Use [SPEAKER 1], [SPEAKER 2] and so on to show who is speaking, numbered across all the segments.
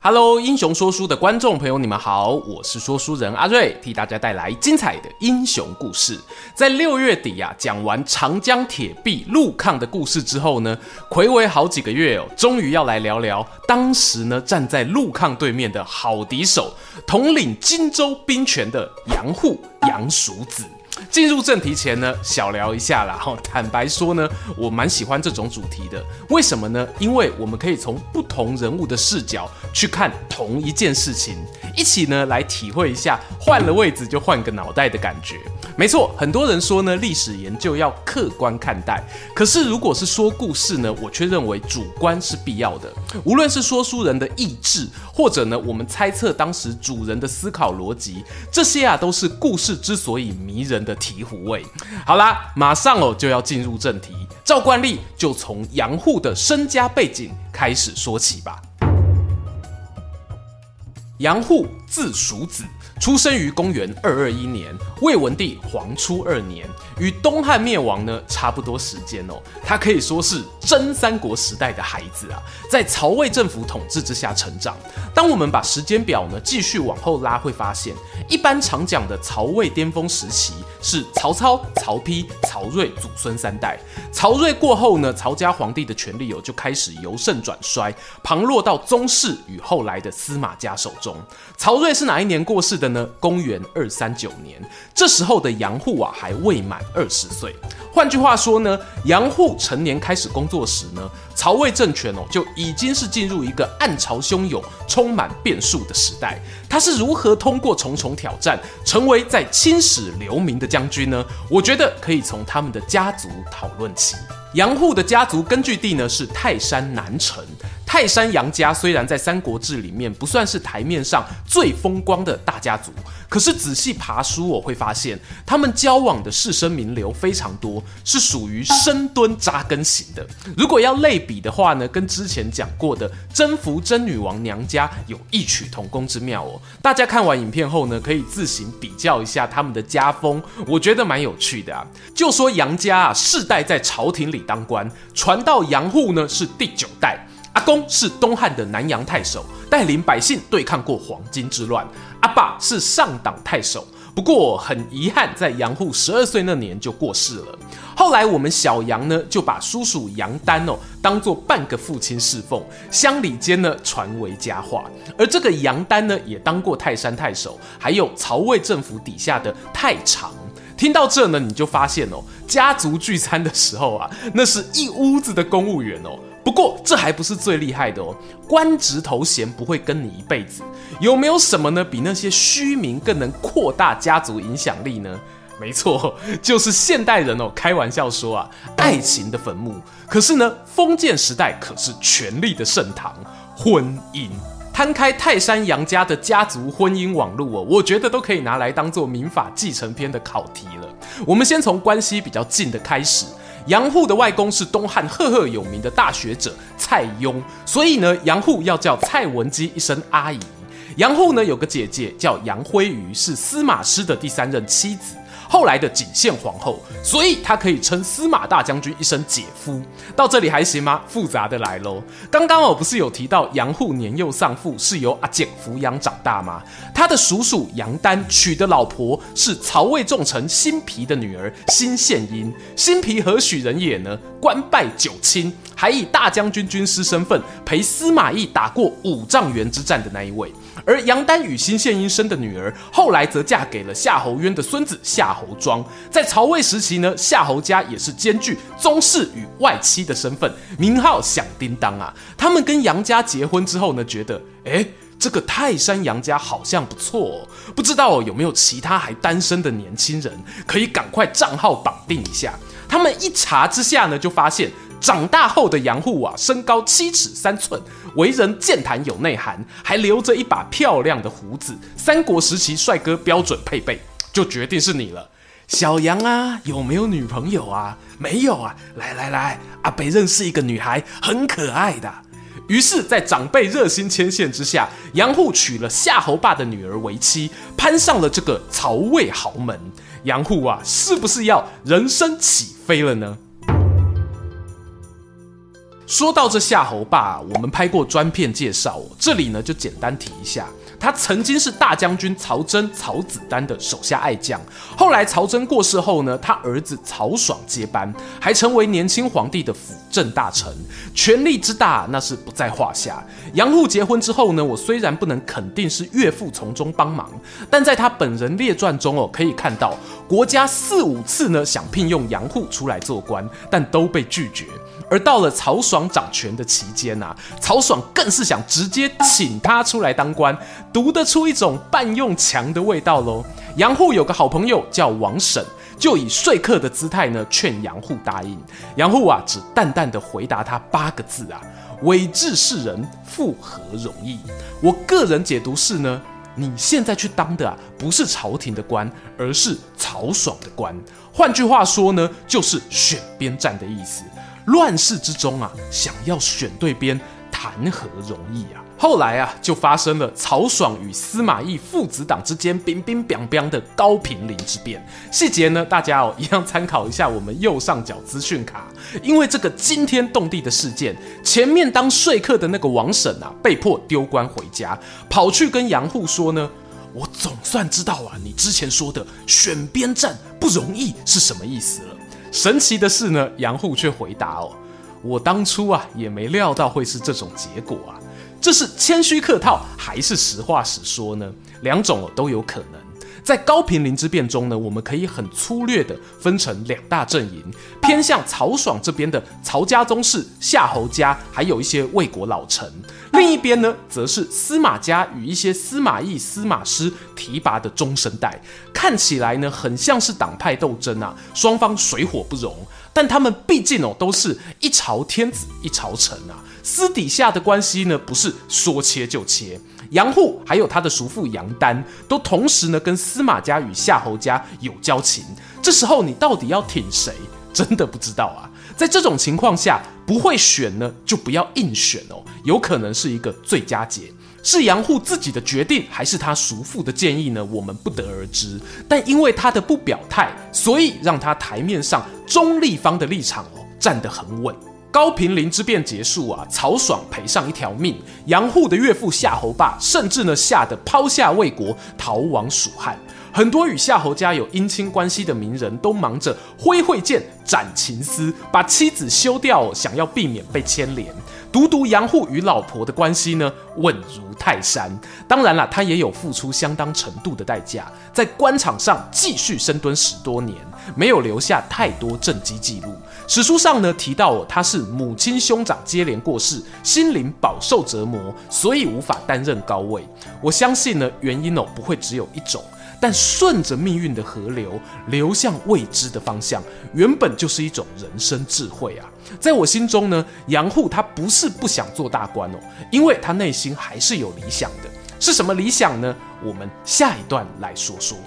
[SPEAKER 1] Hello，英雄说书的观众朋友，你们好，我是说书人阿瑞，替大家带来精彩的英雄故事。在六月底啊，讲完长江铁壁陆抗的故事之后呢，睽违好几个月哦，终于要来聊聊当时呢站在陆抗对面的好敌手，统领荆州兵权的杨户杨叔子。进入正题前呢，小聊一下啦。哈，坦白说呢，我蛮喜欢这种主题的。为什么呢？因为我们可以从不同人物的视角去看同一件事情，一起呢来体会一下换了位置就换个脑袋的感觉。没错，很多人说呢，历史研究要客观看待。可是如果是说故事呢，我却认为主观是必要的。无论是说书人的意志，或者呢，我们猜测当时主人的思考逻辑，这些啊，都是故事之所以迷人的醍醐味。好啦，马上哦就要进入正题。照惯例，就从杨户的身家背景开始说起吧。杨户字叔子。出生于公元二二一年，魏文帝黄初二年，与东汉灭亡呢差不多时间哦。他可以说是真三国时代的孩子啊，在曹魏政府统治之下成长。当我们把时间表呢继续往后拉，会发现，一般常讲的曹魏巅峰时期是曹操、曹丕、曹睿祖孙三代。曹睿过后呢，曹家皇帝的权力哦就开始由盛转衰，旁落到宗室与后来的司马家手中。曹睿是哪一年过世的呢？公元二三九年，这时候的杨户啊还未满二十岁。换句话说呢，杨户成年开始工作时呢，曹魏政权哦就已经是进入一个暗潮汹涌、充满变数的时代。他是如何通过重重挑战，成为在青史留名的将军呢？我觉得可以从他们的家族讨论起。杨户的家族根据地呢是泰山南城。泰山杨家虽然在《三国志》里面不算是台面上最风光的大家族，可是仔细爬书我会发现，他们交往的士绅名流非常多，是属于深蹲扎根型的。如果要类比的话呢，跟之前讲过的征服真女王娘家有异曲同工之妙哦。大家看完影片后呢，可以自行比较一下他们的家风，我觉得蛮有趣的啊。就说杨家啊，世代在朝廷里当官，传到杨户呢是第九代。公是东汉的南阳太守，带领百姓对抗过黄巾之乱。阿爸是上党太守，不过很遗憾，在杨户十二岁那年就过世了。后来我们小杨呢，就把叔叔杨丹哦当做半个父亲侍奉，乡里间呢传为佳话。而这个杨丹呢，也当过泰山太守，还有曹魏政府底下的太常。听到这呢，你就发现哦，家族聚餐的时候啊，那是一屋子的公务员哦。不过这还不是最厉害的哦，官职头衔不会跟你一辈子。有没有什么呢？比那些虚名更能扩大家族影响力呢？没错，就是现代人哦。开玩笑说啊，爱情的坟墓。可是呢，封建时代可是权力的盛堂，婚姻。摊开泰山杨家的家族婚姻网络哦，我觉得都可以拿来当做民法继承篇的考题了。我们先从关系比较近的开始。杨户的外公是东汉赫赫有名的大学者蔡邕，所以呢，杨户要叫蔡文姬一声阿姨。杨户呢有个姐姐叫杨辉瑜，是司马师的第三任妻子。后来的景献皇后，所以他可以称司马大将军一声姐夫。到这里还行吗？复杂的来喽。刚刚我不是有提到杨户年幼丧父，是由阿简抚养长大吗？他的叔叔杨丹娶的老婆是曹魏重臣辛毗的女儿辛献殷。辛毗何许人也呢？官拜九卿，还以大将军军师身份陪司马懿打过五丈原之战的那一位。而杨丹与辛献殷生的女儿，后来则嫁给了夏侯渊的孙子夏侯庄。在曹魏时期呢，夏侯家也是兼具宗室与外戚的身份，名号响叮当啊。他们跟杨家结婚之后呢，觉得，诶，这个泰山杨家好像不错哦，不知道有没有其他还单身的年轻人，可以赶快账号绑定一下。他们一查之下呢，就发现。长大后的杨户啊，身高七尺三寸，为人健谈有内涵，还留着一把漂亮的胡子，三国时期帅哥标准配备，就决定是你了。小杨啊，有没有女朋友啊？没有啊。来来来，阿北认识一个女孩，很可爱的。于是，在长辈热心牵线之下，杨户娶了夏侯霸的女儿为妻，攀上了这个曹魏豪门。杨户啊，是不是要人生起飞了呢？说到这夏侯霸，我们拍过专片介绍，这里呢就简单提一下。他曾经是大将军曹真、曹子丹的手下爱将，后来曹真过世后呢，他儿子曹爽接班，还成为年轻皇帝的辅政大臣，权力之大那是不在话下。杨户结婚之后呢，我虽然不能肯定是岳父从中帮忙，但在他本人列传中哦，可以看到国家四五次呢想聘用杨户出来做官，但都被拒绝。而到了曹爽掌权的期间啊，曹爽更是想直接请他出来当官，读得出一种半用强的味道喽。杨户有个好朋友叫王审，就以说客的姿态呢劝杨户答应。杨户啊，只淡淡的回答他八个字啊：“委治世人，复何容易？”我个人解读是呢，你现在去当的啊，不是朝廷的官，而是曹爽的官。换句话说呢，就是选边站的意思。乱世之中啊，想要选对边，谈何容易啊！后来啊，就发生了曹爽与司马懿父子党之间兵兵乓乓的高平陵之变。细节呢，大家哦一样参考一下我们右上角资讯卡。因为这个惊天动地的事件，前面当说客的那个王婶啊，被迫丢官回家，跑去跟杨户说呢：“我总算知道啊，你之前说的选边站不容易是什么意思了。”神奇的是呢，杨户却回答哦，我当初啊也没料到会是这种结果啊，这是谦虚客套还是实话实说呢？两种哦都有可能。在高平陵之变中呢，我们可以很粗略的分成两大阵营，偏向曹爽这边的曹家宗室、夏侯家，还有一些魏国老臣；另一边呢，则是司马家与一些司马懿、司马师提拔的中生代。看起来呢，很像是党派斗争啊，双方水火不容。但他们毕竟哦，都是一朝天子一朝臣啊，私底下的关系呢，不是说切就切。杨户还有他的叔父杨丹，都同时呢跟司马家与夏侯家有交情。这时候你到底要挺谁？真的不知道啊。在这种情况下，不会选呢，就不要硬选哦，有可能是一个最佳解。是杨户自己的决定，还是他叔父的建议呢？我们不得而知。但因为他的不表态，所以让他台面上中立方的立场哦站得很稳。高平陵之变结束啊，曹爽赔上一条命，杨户的岳父夏侯霸甚至呢吓得抛下魏国逃亡蜀汉。很多与夏侯家有姻亲关系的名人都忙着挥慧剑斩情丝，把妻子休掉，想要避免被牵连。独独杨户与老婆的关系呢，稳如泰山。当然了，他也有付出相当程度的代价，在官场上继续深蹲十多年，没有留下太多政绩记录。史书上呢提到，他是母亲兄长接连过世，心灵饱受折磨，所以无法担任高位。我相信呢，原因哦不会只有一种。但顺着命运的河流，流向未知的方向，原本就是一种人生智慧啊！在我心中呢，杨户他不是不想做大官哦，因为他内心还是有理想的。是什么理想呢？我们下一段来说说。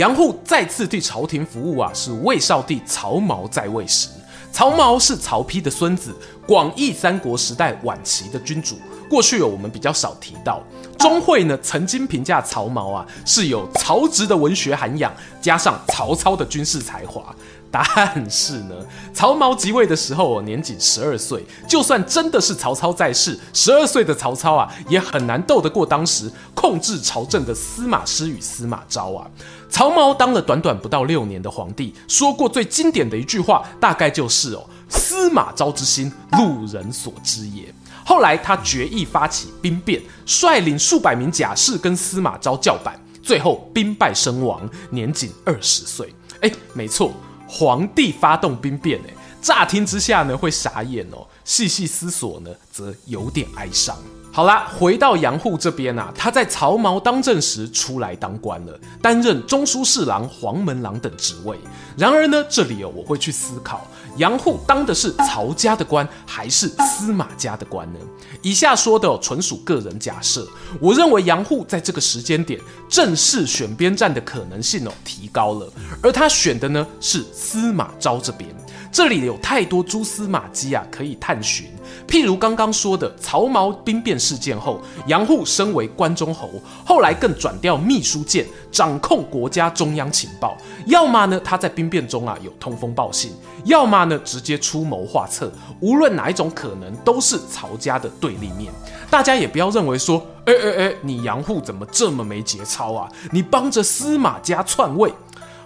[SPEAKER 1] 杨户再次替朝廷服务啊，是魏少帝曹髦在位时。曹髦是曹丕的孙子，广义三国时代晚期的君主。过去有我们比较少提到，钟会呢曾经评价曹髦啊是有曹植的文学涵养，加上曹操的军事才华。但是呢，曹髦即位的时候哦，年仅十二岁，就算真的是曹操在世，十二岁的曹操啊，也很难斗得过当时控制朝政的司马师与司马昭啊。曹髦当了短短不到六年的皇帝，说过最经典的一句话，大概就是哦，司马昭之心，路人所知也。后来他决意发起兵变，率领数百名甲士跟司马昭叫板，最后兵败身亡，年仅二十岁。哎，没错，皇帝发动兵变，哎，乍听之下呢会傻眼哦，细细思索呢则有点哀伤。好啦，回到杨户这边啊，他在曹髦当政时出来当官了，担任中书侍郎、黄门郎等职位。然而呢，这里哦，我会去思考，杨户当的是曹家的官还是司马家的官呢？以下说的哦，纯属个人假设。我认为杨户在这个时间点正式选边站的可能性哦提高了，而他选的呢是司马昭这边。这里有太多蛛丝马迹啊，可以探寻。譬如刚刚说的曹髦兵变事件后，杨户升为关中侯，后来更转调秘书监，掌控国家中央情报。要么呢，他在兵变中啊有通风报信；要么呢，直接出谋划策。无论哪一种可能，都是曹家的对立面。大家也不要认为说，哎哎哎，你杨户怎么这么没节操啊？你帮着司马家篡位。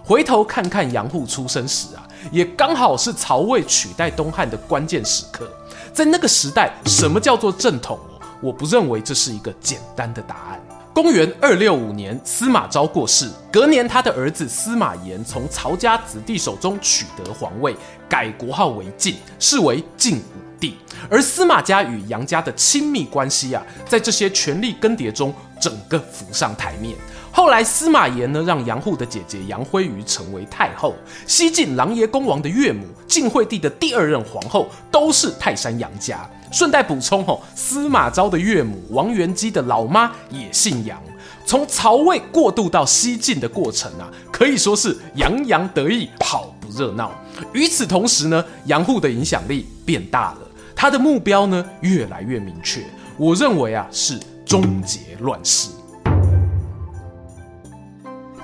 [SPEAKER 1] 回头看看杨户出生时啊，也刚好是曹魏取代东汉的关键时刻。在那个时代，什么叫做正统？我不认为这是一个简单的答案。公元二六五年，司马昭过世，隔年他的儿子司马炎从曹家子弟手中取得皇位，改国号为晋，是为晋武帝。而司马家与杨家的亲密关系啊，在这些权力更迭中，整个浮上台面。后来司马炎呢，让杨户的姐姐杨辉瑜成为太后。西晋琅琊公王的岳母晋惠帝的第二任皇后都是泰山杨家。顺带补充吼，司马昭的岳母王元姬的老妈也姓杨。从曹魏过渡到西晋的过程啊，可以说是洋洋得意，好不热闹。与此同时呢，杨户的影响力变大了，他的目标呢越来越明确。我认为啊，是终结乱世。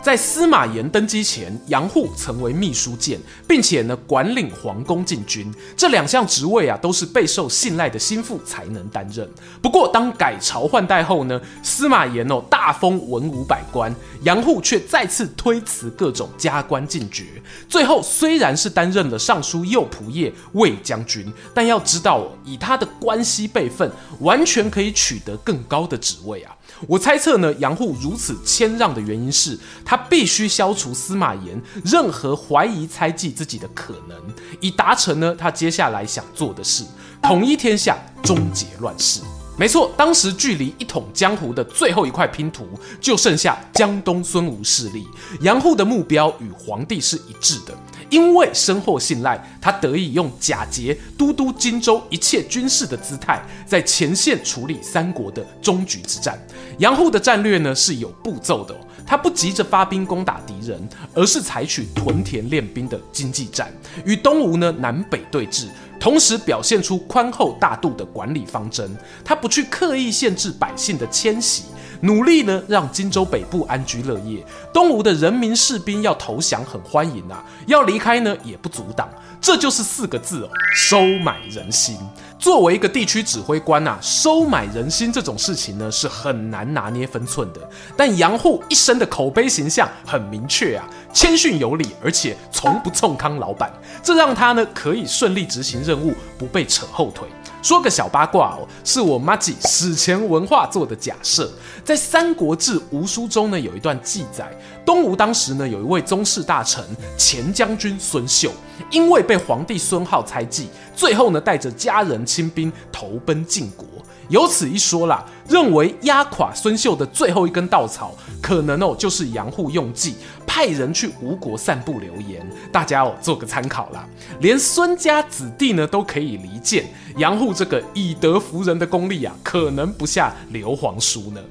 [SPEAKER 1] 在司马炎登基前，杨户曾为秘书监，并且呢管领皇宫禁军，这两项职位啊都是备受信赖的心腹才能担任。不过当改朝换代后呢，司马炎哦大封文武百官，杨户却再次推辞各种加官进爵。最后虽然是担任了尚书右仆射、卫将军，但要知道哦，以他的关系辈分，完全可以取得更高的职位啊。我猜测呢，杨户如此谦让的原因是他必须消除司马炎任何怀疑猜忌自己的可能，以达成呢他接下来想做的事：统一天下，终结乱世。没错，当时距离一统江湖的最后一块拼图，就剩下江东孙吴势力。杨户的目标与皇帝是一致的。因为深获信赖，他得以用假节都督荆州一切军事的姿态，在前线处理三国的终局之战。杨户的战略呢是有步骤的，他不急着发兵攻打敌人，而是采取屯田练兵的经济战，与东吴呢南北对峙，同时表现出宽厚大度的管理方针。他不去刻意限制百姓的迁徙。努力呢，让荆州北部安居乐业。东吴的人民士兵要投降很欢迎啊，要离开呢也不阻挡。这就是四个字哦，收买人心。作为一个地区指挥官啊，收买人心这种事情呢是很难拿捏分寸的。但杨户一生的口碑形象很明确啊，谦逊有礼，而且从不冲康老板，这让他呢可以顺利执行任务，不被扯后腿。说个小八卦哦，是我妈记史前文化做的假设，在《三国志·吴书》中呢，有一段记载，东吴当时呢有一位宗室大臣前将军孙秀，因为被皇帝孙皓猜忌，最后呢带着家人亲兵投奔晋国。有此一说啦，认为压垮孙秀的最后一根稻草，可能哦就是杨户用计派人去吴国散布流言，大家哦做个参考啦。连孙家子弟呢都可以离间，杨户这个以德服人的功力啊，可能不下刘皇叔呢。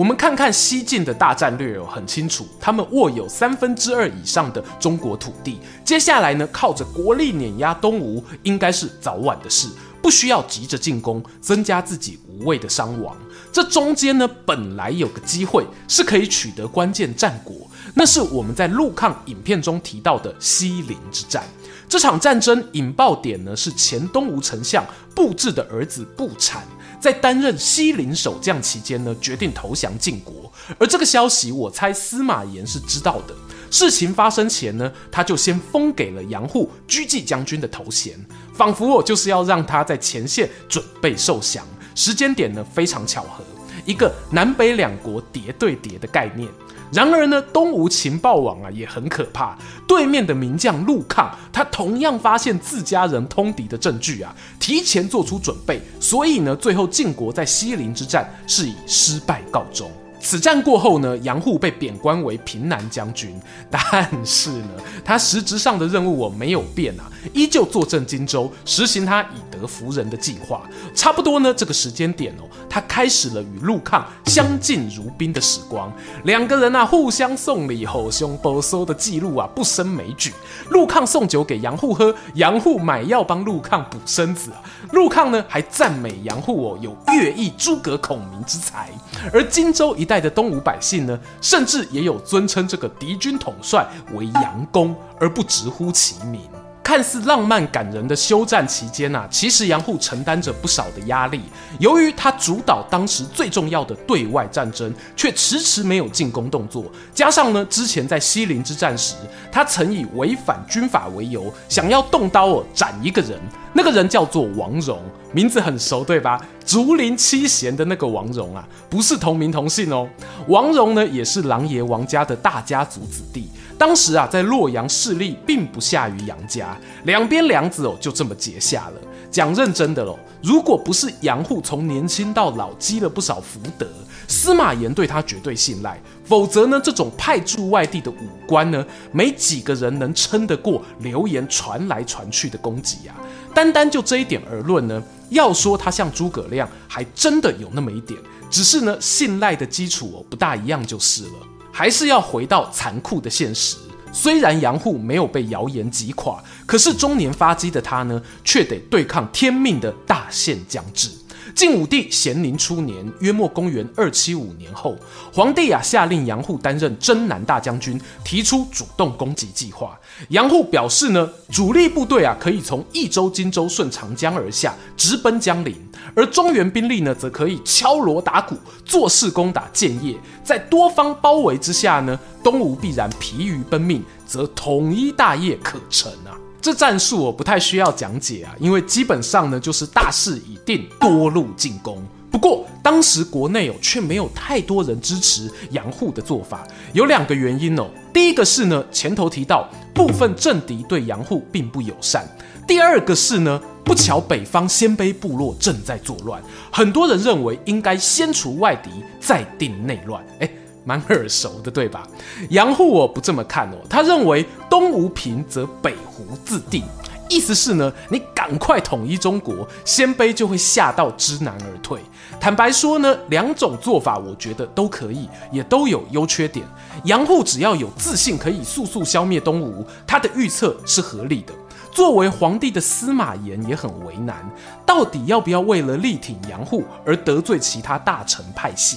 [SPEAKER 1] 我们看看西晋的大战略哦，很清楚，他们握有三分之二以上的中国土地，接下来呢靠着国力碾压东吴，应该是早晚的事。不需要急着进攻，增加自己无谓的伤亡。这中间呢，本来有个机会是可以取得关键战果，那是我们在陆抗影片中提到的西陵之战。这场战争引爆点呢，是前东吴丞相布置的儿子布产，在担任西陵守将期间呢，决定投降晋国。而这个消息，我猜司马炎是知道的。事情发生前呢，他就先封给了杨户居济将军的头衔，仿佛我就是要让他在前线准备受降。时间点呢非常巧合，一个南北两国叠对叠的概念。然而呢，东吴情报网啊也很可怕，对面的名将陆抗，他同样发现自家人通敌的证据啊，提前做出准备，所以呢，最后晋国在西陵之战是以失败告终。此战过后呢，杨户被贬官为平南将军，但是呢，他实质上的任务我没有变啊，依旧坐镇荆州，实行他以德服人的计划。差不多呢，这个时间点哦，他开始了与陆抗相敬如宾的时光。两个人啊，互相送礼，吼胸抱手的记录啊，不胜枚举。陆抗送酒给杨户喝，杨户买药帮陆抗补身子啊。陆抗呢，还赞美杨户哦，有乐毅诸葛孔明之才。而荆州一带的东吴百姓呢，甚至也有尊称这个敌军统帅为杨公，而不直呼其名。看似浪漫感人的休战期间啊，其实杨户承担着不少的压力。由于他主导当时最重要的对外战争，却迟迟没有进攻动作，加上呢，之前在西陵之战时，他曾以违反军法为由，想要动刀哦斩一个人，那个人叫做王荣，名字很熟对吧？竹林七贤的那个王戎啊，不是同名同姓哦。王戎呢，也是琅琊王家的大家族子弟。当时啊，在洛阳势力并不下于杨家，两边梁子哦就这么结下了。讲认真的喽，如果不是杨户从年轻到老积了不少福德，司马炎对他绝对信赖，否则呢，这种派驻外地的武官呢，没几个人能撑得过流言传来传去的攻击啊。单单就这一点而论呢，要说他像诸葛亮，还真的有那么一点，只是呢，信赖的基础哦不大一样就是了。还是要回到残酷的现实。虽然杨户没有被谣言击垮，可是中年发迹的他呢，却得对抗天命的大限将至。晋武帝咸宁初年，约莫公元二七五年后，皇帝啊下令杨户担任征南大将军，提出主动攻击计划。杨户表示呢，主力部队啊可以从益州、荆州顺长江而下，直奔江陵；而中原兵力呢，则可以敲锣打鼓，作势攻打建业。在多方包围之下呢，东吴必然疲于奔命，则统一大业可成啊。这战术我不太需要讲解啊，因为基本上呢就是大势已定，多路进攻。不过当时国内哦却没有太多人支持杨户的做法，有两个原因哦。第一个是呢前头提到部分政敌对杨户并不友善，第二个是呢不巧北方鲜卑部落正在作乱，很多人认为应该先除外敌，再定内乱。诶蛮耳熟的，对吧？杨户我不这么看哦，他认为东吴平则北胡自定，意思是呢，你赶快统一中国，鲜卑就会吓到知难而退。坦白说呢，两种做法我觉得都可以，也都有优缺点。杨户只要有自信可以速速消灭东吴，他的预测是合理的。作为皇帝的司马炎也很为难，到底要不要为了力挺杨户而得罪其他大臣派系？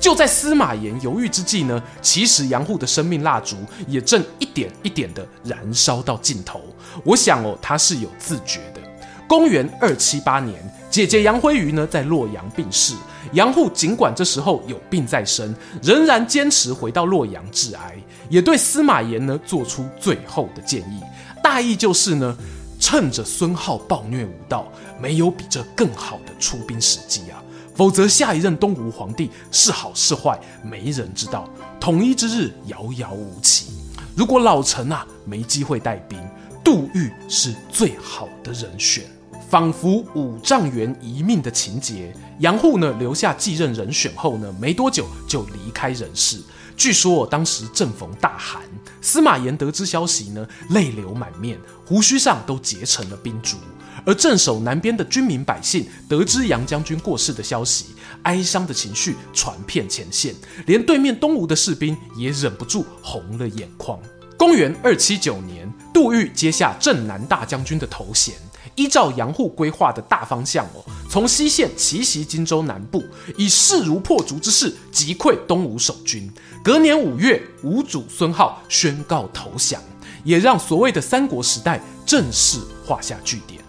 [SPEAKER 1] 就在司马炎犹豫之际呢，其实杨户的生命蜡烛也正一点一点的燃烧到尽头。我想哦，他是有自觉的。公元二七八年，姐姐杨辉瑜呢在洛阳病逝，杨户尽管这时候有病在身，仍然坚持回到洛阳致哀，也对司马炎呢做出最后的建议，大意就是呢，趁着孙皓暴虐无道，没有比这更好的出兵时机啊。否则，下一任东吴皇帝是好是坏，没人知道。统一之日遥遥无期。如果老臣啊没机会带兵，杜预是最好的人选。仿佛五丈原一命的情节。杨户呢留下继任人选后呢，没多久就离开人世。据说当时正逢大寒，司马炎得知消息呢，泪流满面，胡须上都结成了冰珠。而镇守南边的军民百姓得知杨将军过世的消息，哀伤的情绪传遍前线，连对面东吴的士兵也忍不住红了眼眶。公元二七九年，杜预接下镇南大将军的头衔，依照杨户规划的大方向哦，从西线奇袭荆州南部，以势如破竹之势击溃东吴守军。隔年五月，吴主孙皓宣告投降，也让所谓的三国时代正式画下句点。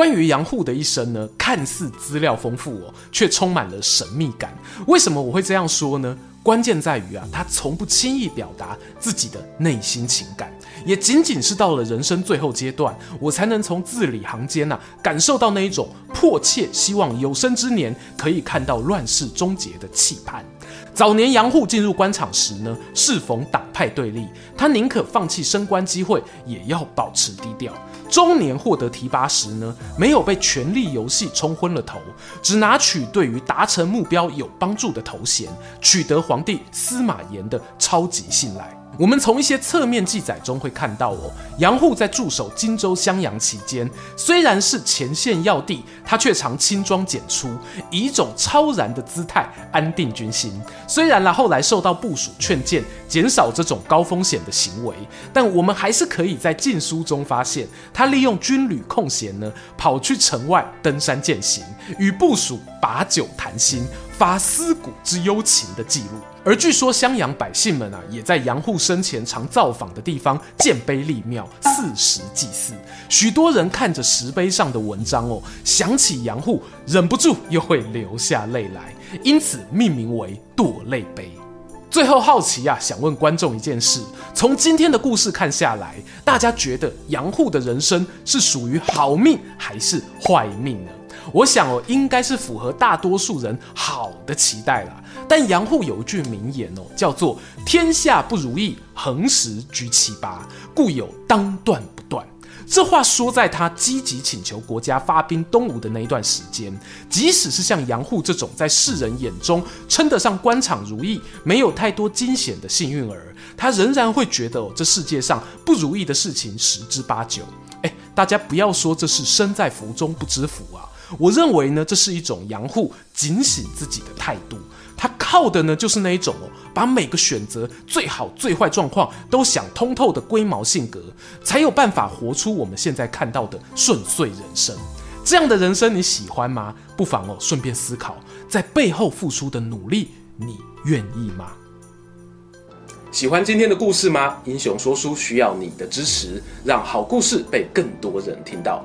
[SPEAKER 1] 关于杨户的一生呢，看似资料丰富哦，却充满了神秘感。为什么我会这样说呢？关键在于啊，他从不轻易表达自己的内心情感，也仅仅是到了人生最后阶段，我才能从字里行间呐、感受到那一种迫切希望有生之年可以看到乱世终结的期盼。早年杨户进入官场时呢，适逢党派对立，他宁可放弃升官机会，也要保持低调。中年获得提拔时呢，没有被权力游戏冲昏了头，只拿取对于达成目标有帮助的头衔，取得皇帝司马炎的超级信赖。我们从一些侧面记载中会看到哦，杨户在驻守荆州襄阳期间，虽然是前线要地，他却常轻装简出，以一种超然的姿态安定军心。虽然啦，后来受到部署劝谏，减少这种高风险的行为，但我们还是可以在禁书中发现，他利用军旅空闲呢，跑去城外登山践行，与部署把酒谈心。发思古之幽情的记录，而据说襄阳百姓们啊，也在杨户生前常造访的地方建碑立庙，四时祭祀。许多人看着石碑上的文章哦，想起杨户，忍不住又会流下泪来，因此命名为堕泪碑。最后好奇啊，想问观众一件事：从今天的故事看下来，大家觉得杨户的人生是属于好命还是坏命呢？我想哦，应该是符合大多数人好的期待啦。但杨户有一句名言哦，叫做“天下不如意，横时居七八，故有当断不断”。这话说在他积极请求国家发兵东吴的那一段时间，即使是像杨户这种在世人眼中称得上官场如意、没有太多惊险的幸运儿，他仍然会觉得哦，这世界上不如意的事情十之八九。哎，大家不要说这是身在福中不知福啊。我认为呢，这是一种养护警醒自己的态度。他靠的呢，就是那一种哦，把每个选择最好最坏状况都想通透的龟毛性格，才有办法活出我们现在看到的顺遂人生。这样的人生你喜欢吗？不妨哦，顺便思考，在背后付出的努力，你愿意吗？喜欢今天的故事吗？英雄说书需要你的支持，让好故事被更多人听到。